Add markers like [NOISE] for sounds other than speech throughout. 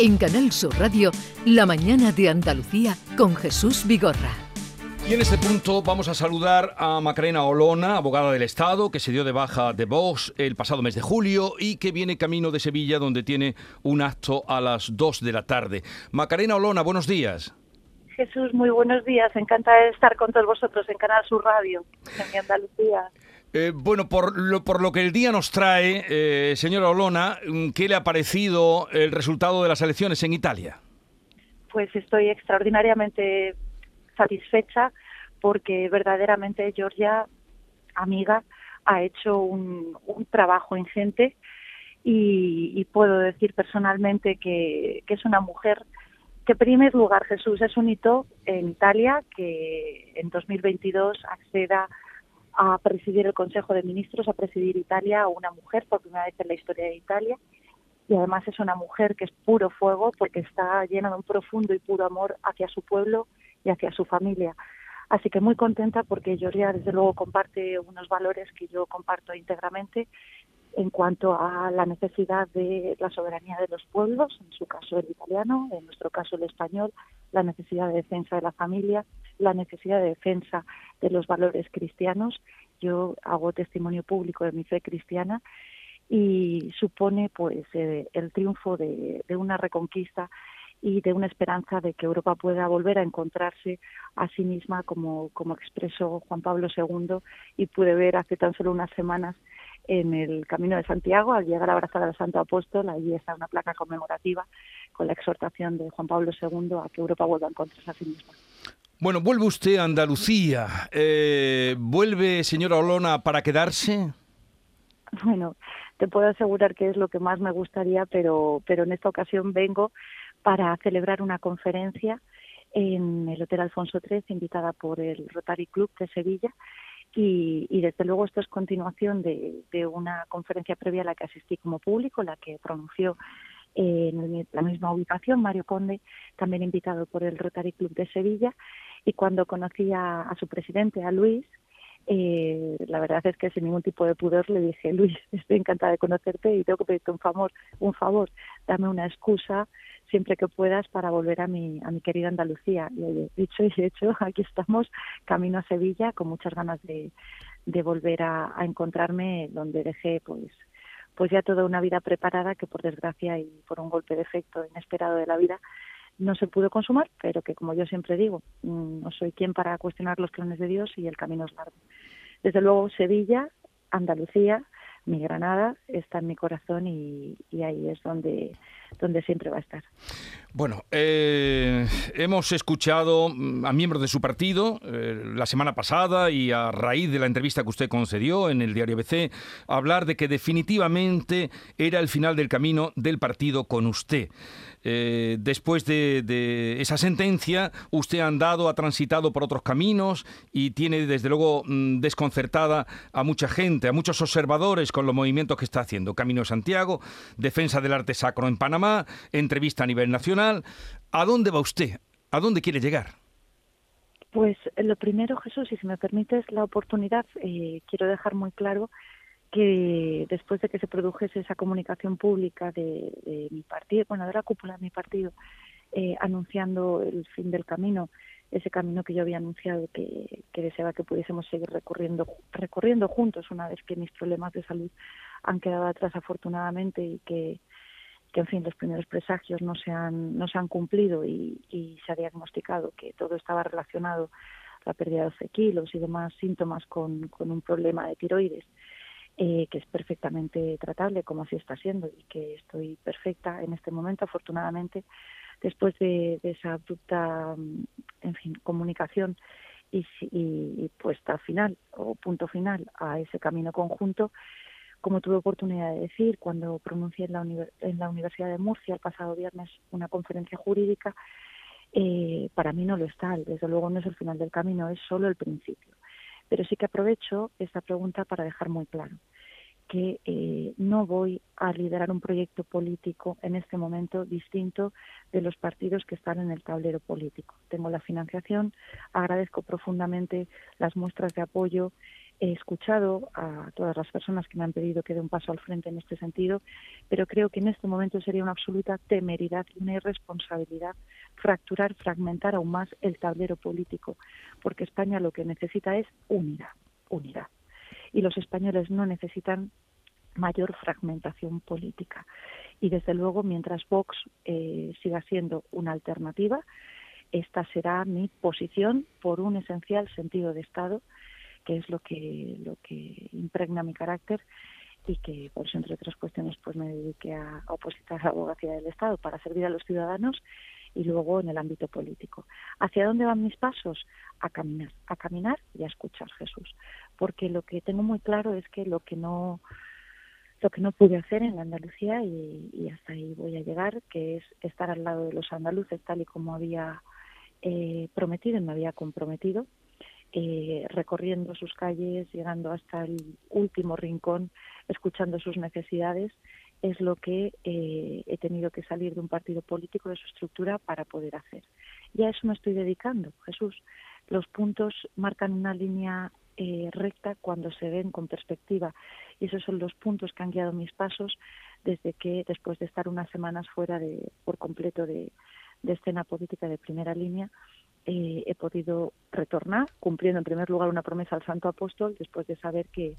En Canal Sur Radio, La mañana de Andalucía con Jesús Vigorra. Y en este punto vamos a saludar a Macarena Olona, abogada del Estado, que se dio de baja de Vox el pasado mes de julio y que viene camino de Sevilla, donde tiene un acto a las 2 de la tarde. Macarena Olona, buenos días. Jesús, muy buenos días. Encantada de estar con todos vosotros en Canal Sur Radio, en Andalucía. Eh, bueno, por lo, por lo que el día nos trae, eh, señora Olona, ¿qué le ha parecido el resultado de las elecciones en Italia? Pues estoy extraordinariamente satisfecha porque verdaderamente Georgia, amiga, ha hecho un, trabajo ingente y, puedo decir personalmente que, es una mujer que, en primer lugar, Jesús es un hito en Italia que en 2022 acceda a presidir el Consejo de Ministros, a presidir Italia una mujer por primera vez en la historia de Italia. Y además es una mujer que es puro fuego porque está llena de un profundo y puro amor hacia su pueblo y hacia su familia. Así que muy contenta porque Georgia desde luego comparte unos valores que yo comparto íntegramente en cuanto a la necesidad de la soberanía de los pueblos, en su caso el italiano, en nuestro caso el español, la necesidad de defensa de la familia, la necesidad de defensa de los valores cristianos. Yo hago testimonio público de mi fe cristiana y supone pues eh, el triunfo de, una reconquista y de una esperanza de que Europa pueda volver a encontrarse a sí misma como, como expresó Juan Pablo II y pude ver hace tan solo unas semanas en el Camino de Santiago, al llegar a abrazar al Santo Apóstol, allí está una placa conmemorativa con la exhortación de Juan Pablo II a que Europa vuelva a encontrarse a sí misma. Bueno, vuelve usted a Andalucía. Eh, ¿Vuelve, señora Olona, para quedarse? Bueno, te puedo asegurar que es lo que más me gustaría, pero, pero en esta ocasión vengo para celebrar una conferencia en el Hotel Alfonso XIII, invitada por el Rotary Club de Sevilla, y, desde luego esto es continuación de, una conferencia previa a la que asistí como público, la que pronunció en la misma ubicación Mario Conde, también invitado por el Rotary Club de Sevilla. Y cuando conocí a, su presidente, a Luis, eh, la verdad es que sin ningún tipo de pudor le dije, Luis, [LAUGHS] estoy encantada de conocerte y tengo que pedirte un favor, un favor, dame una excusa siempre que puedas para volver a mi, a mi querida Andalucía. Y dicho y hecho, [LAUGHS] aquí estamos, camino a Sevilla, con muchas ganas de, de volver a, encontrarme donde dejé pues pues ya toda una vida preparada que por desgracia y por un golpe de efecto inesperado de la vida no se pudo consumar, pero que como yo siempre digo, mm, no soy quien para cuestionar los planes de Dios y el camino es largo. Desde luego Sevilla, Andalucía, mi Granada está en mi corazón y, ahí es donde, donde siempre va a estar. Bueno, eh, hemos escuchado mm, a miembros de su partido eh, la semana pasada y a raíz de la entrevista que usted concedió en el diario BC hablar de que definitivamente era el final del camino del partido con usted. Eh, después de, esa sentencia, usted ha andado, ha transitado por otros caminos y tiene desde luego mm, desconcertada a mucha gente, a muchos observadores con los movimientos que está haciendo. Camino de Santiago, defensa del arte sacro en Panamá, entrevista a nivel nacional. ¿A dónde va usted? ¿A dónde quiere llegar? Pues lo primero, Jesús, y si me permites la oportunidad, eh, quiero dejar muy claro que después de que se produjese esa comunicación pública de, mi partido, bueno, de la cúpula de mi partido, eh, anunciando el fin del camino, ese camino que yo había anunciado que, que deseaba que pudiésemos seguir recorriendo, recorriendo juntos una vez que mis problemas de salud han quedado atrás afortunadamente y que, que en fin los primeros presagios no se han, no se han cumplido y, y se ha diagnosticado que todo estaba relacionado la pérdida de 12 kilos y demás síntomas con, un problema de tiroides eh, que es perfectamente tratable, como así está siendo, y que estoy perfecta en este momento, afortunadamente, después de, esa abrupta, mm, en fin, comunicación y, y, puesta final o punto final a ese camino conjunto, como tuve oportunidad de decir cuando pronuncié en la, en la Universidad de Murcia el pasado viernes una conferencia jurídica, eh, para mí no lo está, desde luego no es el final del camino, es solo el principio. Pero sí que aprovecho esta pregunta para dejar muy claro que eh, no voy a liderar un proyecto político en este momento distinto de los partidos que están en el tablero político. Tengo la financiación, agradezco profundamente las muestras de apoyo He escuchado a todas las personas que me han pedido que dé un paso al frente en este sentido, pero creo que en este momento sería una absoluta temeridad y una irresponsabilidad fracturar, fragmentar aún más el tablero político, porque España lo que necesita es unidad, unidad. Y los españoles no necesitan mayor fragmentación política. Y desde luego, mientras Vox eh, siga siendo una alternativa, esta será mi posición por un esencial sentido de Estado que es lo que, lo que impregna mi carácter y que por eso, entre otras cuestiones, pues me dediqué a, opositar a la abogacía del Estado para servir a los ciudadanos y luego en el ámbito político. ¿Hacia dónde van mis pasos? A caminar, a caminar y a escuchar Jesús. Porque lo que tengo muy claro es que lo que no lo que no pude hacer en la Andalucía y, y hasta ahí voy a llegar, que es estar al lado de los andaluces tal y como había eh, prometido y me había comprometido, eh, recorriendo sus calles, llegando hasta el último rincón, escuchando sus necesidades, es lo que eh, he tenido que salir de un partido político, de su estructura, para poder hacer. Y a eso me estoy dedicando, Jesús. Los puntos marcan una línea eh, recta cuando se ven con perspectiva. Y esos son los puntos que han guiado mis pasos desde que, después de estar unas semanas fuera de, por completo de escena política de primera línea, eh, he podido retornar, cumpliendo en primer lugar una promesa al Santo Apóstol, después de saber que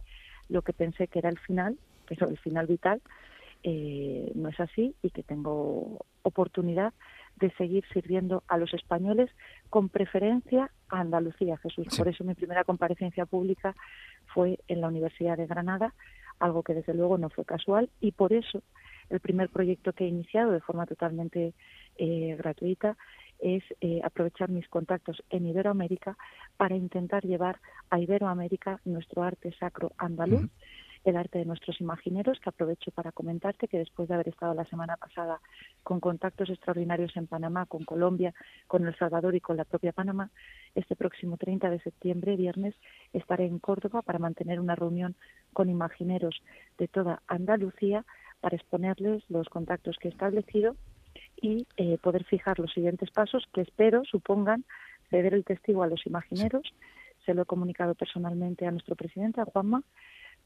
lo que pensé que era el final, pero el final vital, eh, no es así y que tengo oportunidad de seguir sirviendo a los españoles con preferencia a Andalucía, Jesús. Por eso mi primera comparecencia pública fue en la Universidad de Granada, algo que desde luego no fue casual y por eso el primer proyecto que he iniciado de forma totalmente eh, gratuita es eh, aprovechar mis contactos en Iberoamérica para intentar llevar a Iberoamérica nuestro arte sacro andaluz, el arte de nuestros imagineros, que aprovecho para comentarte que después de haber estado la semana pasada con contactos extraordinarios en Panamá, con Colombia, con El Salvador y con la propia Panamá, este próximo 30 de septiembre, viernes, estaré en Córdoba para mantener una reunión con imagineros de toda Andalucía para exponerles los contactos que he establecido y eh, poder fijar los siguientes pasos que espero supongan ceder el testigo a los imagineros. Se lo he comunicado personalmente a nuestro presidente, a Juanma,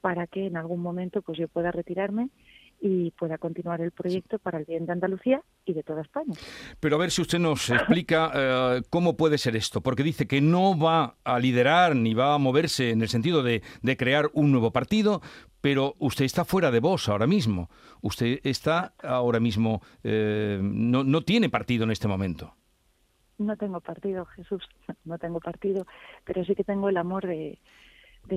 para que en algún momento pues yo pueda retirarme y pueda continuar el proyecto para el bien de Andalucía y de toda España. Pero a ver si usted nos explica eh, cómo puede ser esto, porque dice que no va a liderar ni va a moverse en el sentido de, crear un nuevo partido, pero usted está fuera de vos ahora mismo. Usted está ahora mismo, eh, no, no tiene partido en este momento. No tengo partido, Jesús, [LAUGHS] no tengo partido, pero sí que tengo el amor de,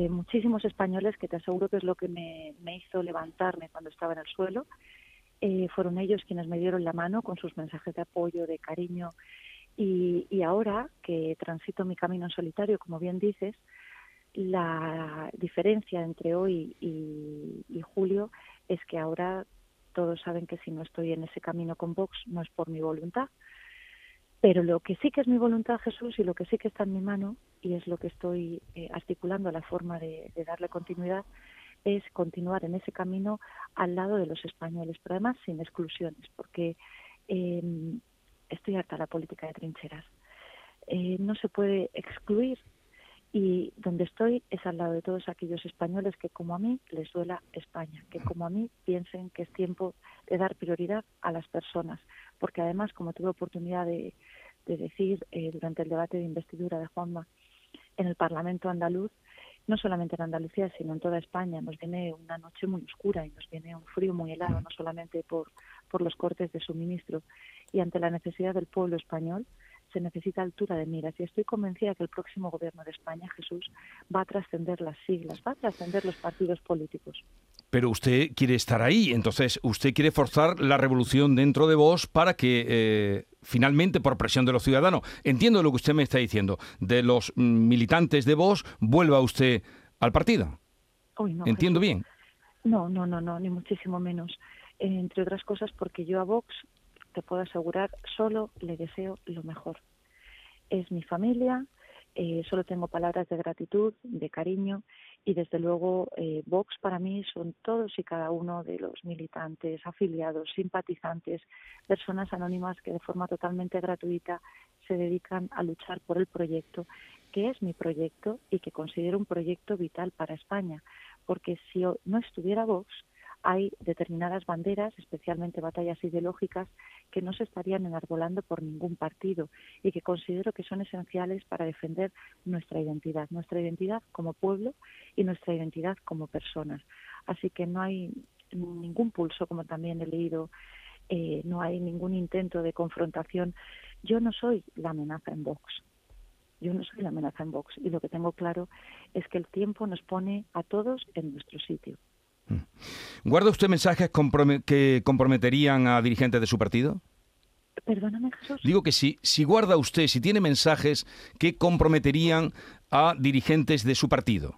muchísimos españoles que te aseguro que es lo que me, hizo levantarme cuando estaba en el suelo. Eh, fueron ellos quienes me dieron la mano con sus mensajes de apoyo, de cariño. Y ahora que transito mi camino en solitario, como bien dices, la diferencia entre hoy y, julio es que ahora todos saben que si no estoy en ese camino con Vox no es por mi voluntad, pero lo que sí que es mi voluntad, Jesús, y lo que sí que está en mi mano, y es lo que estoy eh, articulando la forma de, darle continuidad, es continuar en ese camino al lado de los españoles, pero además sin exclusiones, porque em, estoy harta la política de trincheras. Eh, no se puede excluir y donde estoy es al lado de todos aquellos españoles que como a mí les duela España, que como a mí piensen que es tiempo de dar prioridad a las personas, porque además, como tuve oportunidad de, decir eh, durante el debate de investidura de Juanma en el Parlamento andaluz, no solamente en Andalucía, sino en toda España, nos viene una noche muy oscura y nos viene un frío muy helado, no solamente por, por los cortes de suministro. Y ante la necesidad del pueblo español, se necesita altura de miras y estoy convencida que el próximo gobierno de España, Jesús, va a trascender las siglas, va a trascender los partidos políticos. Pero usted quiere estar ahí, entonces usted quiere forzar la revolución dentro de vos para que eh, finalmente, por presión de los ciudadanos, entiendo lo que usted me está diciendo, de los militantes de vos, vuelva usted al partido. ¿Entiendo bien? No, no, no, no, ni muchísimo menos. entre otras cosas porque yo a Vox te puedo asegurar, solo le deseo lo mejor. Es mi familia, eh, solo tengo palabras de gratitud, de cariño y desde luego eh, Vox para mí son todos y cada uno de los militantes, afiliados, simpatizantes, personas anónimas que de forma totalmente gratuita se dedican a luchar por el proyecto que es mi proyecto y que considero un proyecto vital para España, porque si no estuviera Vox, hay determinadas banderas, especialmente batallas ideológicas, que no se estarían enarbolando por ningún partido y que considero que son esenciales para defender nuestra identidad, nuestra identidad como pueblo y nuestra identidad como personas. Así que no hay ningún pulso, como también he leído, eh, no hay ningún intento de confrontación. Yo no soy la amenaza en Vox. Yo no soy la amenaza en Vox y lo que tengo claro es que el tiempo nos pone a todos en nuestro sitio. Mm. ¿Guarda usted mensajes que comprometerían a dirigentes de su partido? Perdóname, Jesús. Digo que si, si guarda usted, si tiene mensajes que comprometerían a dirigentes de su partido.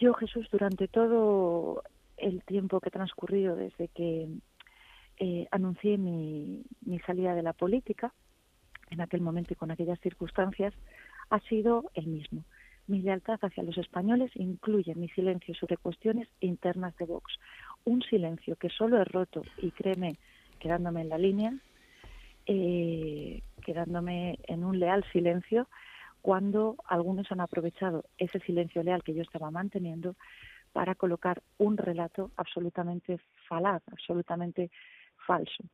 Yo, Jesús, durante todo el tiempo que ha transcurrido desde que eh, anuncié mi, mi salida de la política, en aquel momento y con aquellas circunstancias, ha sido el mismo. Mi lealtad hacia los españoles incluye mi silencio sobre cuestiones internas de Vox. Un silencio que solo he roto, y créeme, quedándome en la línea, eh, quedándome en un leal silencio, cuando algunos han aprovechado ese silencio leal que yo estaba manteniendo para colocar un relato absolutamente falaz, absolutamente falso.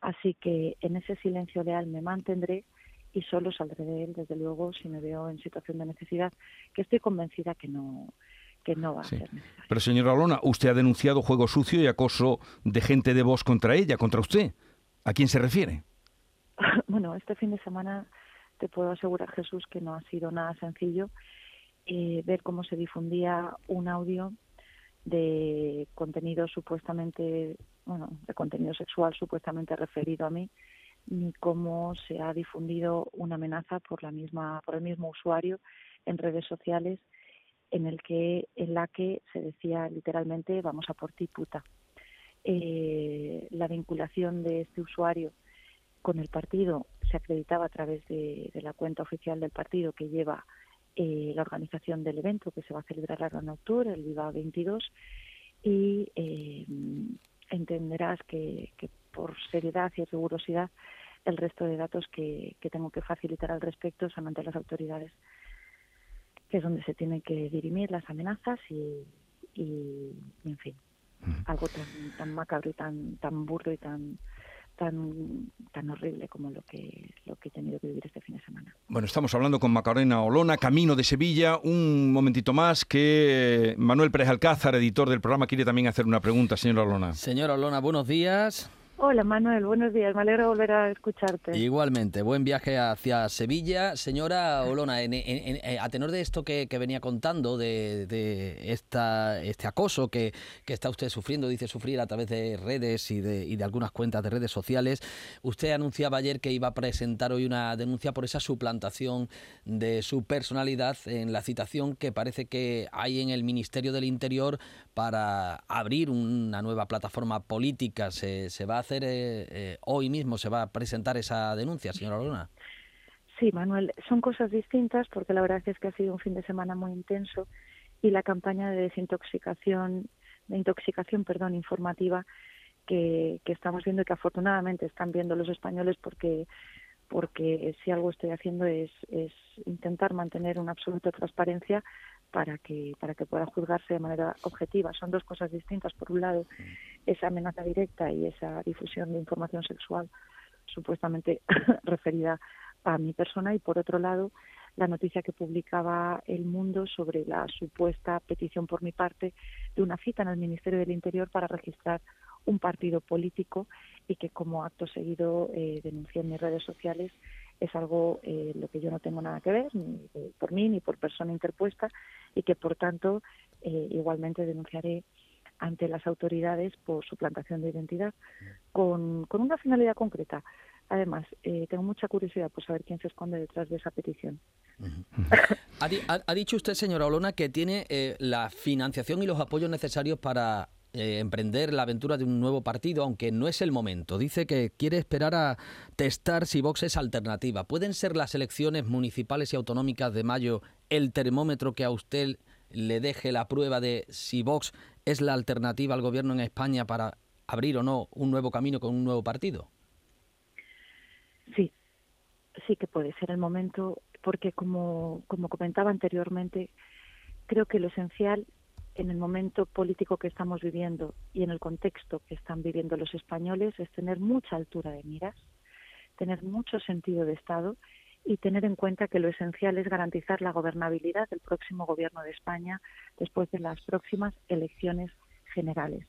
Así que en ese silencio leal me mantendré y solo saldré de él, desde luego, si me veo en situación de necesidad, que estoy convencida que no que no va a ser necesario. Pero señora Lona, usted ha denunciado juego sucio y acoso de gente de voz contra ella, contra usted. ¿A quién se refiere? [LAUGHS] bueno, este fin de semana te puedo asegurar, Jesús, que no ha sido nada sencillo eh, ver cómo se difundía un audio de contenido supuestamente, bueno, de contenido sexual supuestamente referido a mí, ni cómo se ha difundido una amenaza por la misma, por el mismo usuario en redes sociales, en el que, en la que se decía literalmente vamos a por ti puta. Eh, la vinculación de este usuario con el partido se acreditaba a través de, la cuenta oficial del partido que lleva eh, la organización del evento que se va a celebrar ahora en octubre, el Viva 22, y eh, entenderás que, por seriedad y rigurosidad el resto de datos que, tengo que facilitar al respecto son ante las autoridades, que es donde se tienen que dirimir las amenazas y, en fin, algo tan, tan macabro y tan, tan burdo y tan tan, tan horrible como lo que, lo que he tenido que vivir este fin de semana. Bueno, estamos hablando con Macarena Olona, Camino de Sevilla. Un momentito más que Manuel Pérez Alcázar, editor del programa, quiere también hacer una pregunta, señora Olona. Señora Olona, buenos días. Hola Manuel, buenos días, me alegro volver a escucharte. Igualmente, buen viaje hacia Sevilla. Señora Olona, eh, a tenor de esto que, venía contando, de, esta, este acoso que, está usted sufriendo, dice sufrir a través de redes y de, algunas cuentas de redes sociales, usted anunciaba ayer que iba a presentar hoy una denuncia por esa suplantación de su personalidad en la citación que parece que hay en el Ministerio del Interior para abrir una nueva plataforma política. Se va a hacer eh, eh, hoy mismo? ¿Se va a presentar esa denuncia, señora Luna? Sí, Manuel, son cosas distintas porque la verdad es que ha sido un fin de semana muy intenso y la campaña de desintoxicación, de intoxicación, perdón, informativa que, que estamos viendo y que afortunadamente están viendo los españoles porque porque si algo estoy haciendo es, es intentar mantener una absoluta transparencia para que para que pueda juzgarse de manera objetiva. Son dos cosas distintas. Por un lado, esa amenaza directa y esa difusión de información sexual supuestamente [LAUGHS] referida a mi persona. Y por otro lado, la noticia que publicaba El Mundo sobre la supuesta petición por mi parte de una cita en el Ministerio del Interior para registrar un partido político y que como acto seguido eh, denuncié en mis redes sociales. Es algo eh, lo que yo no tengo nada que ver ni por mí ni por persona interpuesta y que por tanto eh, igualmente denunciaré ante las autoridades por suplantación de identidad con, con una finalidad concreta. Además, eh, tengo mucha curiosidad por saber quién se esconde detrás de esa petición. ha, dicho usted, señora Olona, que tiene la financiación y los apoyos necesarios para eh, emprender la aventura de un nuevo partido, aunque no es el momento. Dice que quiere esperar a testar si Vox es alternativa. ¿Pueden ser las elecciones municipales y autonómicas de mayo el termómetro que a usted le deje la prueba de si Vox es la alternativa al gobierno en España para abrir o no un nuevo camino con un nuevo partido? Sí, sí que puede ser el momento porque como, como comentaba anteriormente, creo que lo esencial en el momento político que estamos viviendo y en el contexto que están viviendo los españoles es tener mucha altura de miras, tener mucho sentido de Estado y tener en cuenta que lo esencial es garantizar la gobernabilidad del próximo gobierno de España después de las próximas elecciones generales.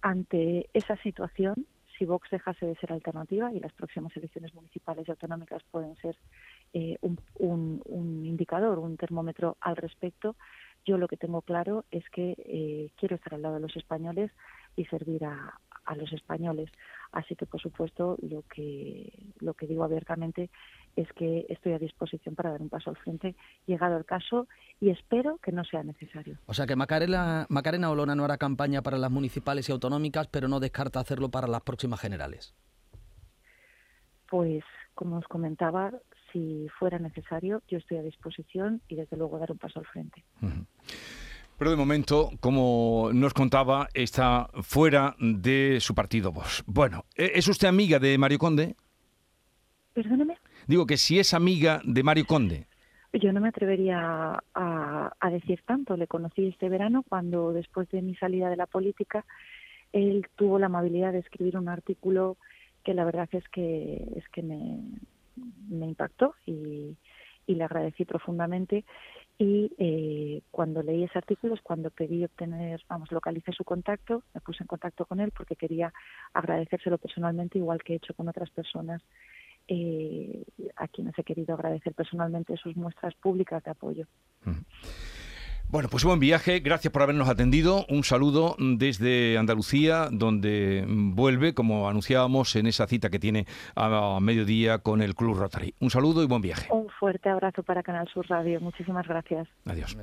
Ante esa situación, si Vox dejase de ser alternativa y las próximas elecciones municipales y autonómicas pueden ser eh, un, indicador, un termómetro al respecto, yo lo que tengo claro es que eh, quiero estar al lado de los españoles y servir a, a los españoles. Así que, por supuesto, lo que, lo que digo abiertamente es que estoy a disposición para dar un paso al frente, llegado el caso, y espero que no sea necesario. O sea que Macarena, Macarena Olona no hará campaña para las municipales y autonómicas, pero no descarta hacerlo para las próximas generales. Pues, como os comentaba, si fuera necesario, yo estoy a disposición y, desde luego, dar un paso al frente. Pero de momento, como nos contaba, está fuera de su partido Vox. Bueno, ¿e-, ¿es usted amiga de Mario Conde? Perdóneme. Digo que si es amiga de Mario Conde. Yo no me atrevería a, a, decir tanto. Le conocí este verano cuando, después de mi salida de la política, él tuvo la amabilidad de escribir un artículo que la verdad es que es que me, me impactó y, y le agradecí profundamente y eh, cuando leí ese artículo es cuando pedí obtener, vamos, localicé su contacto, me puse en contacto con él porque quería agradecérselo personalmente, igual que he hecho con otras personas eh, a quienes he querido agradecer personalmente sus muestras públicas de apoyo. Bueno, pues buen viaje, gracias por habernos atendido. Un saludo desde Andalucía, donde vuelve, como anunciábamos, en esa cita que tiene a mediodía con el Club Rotary. Un saludo y buen viaje. Un fuerte abrazo para Canal Sur Radio. Muchísimas gracias. Adiós.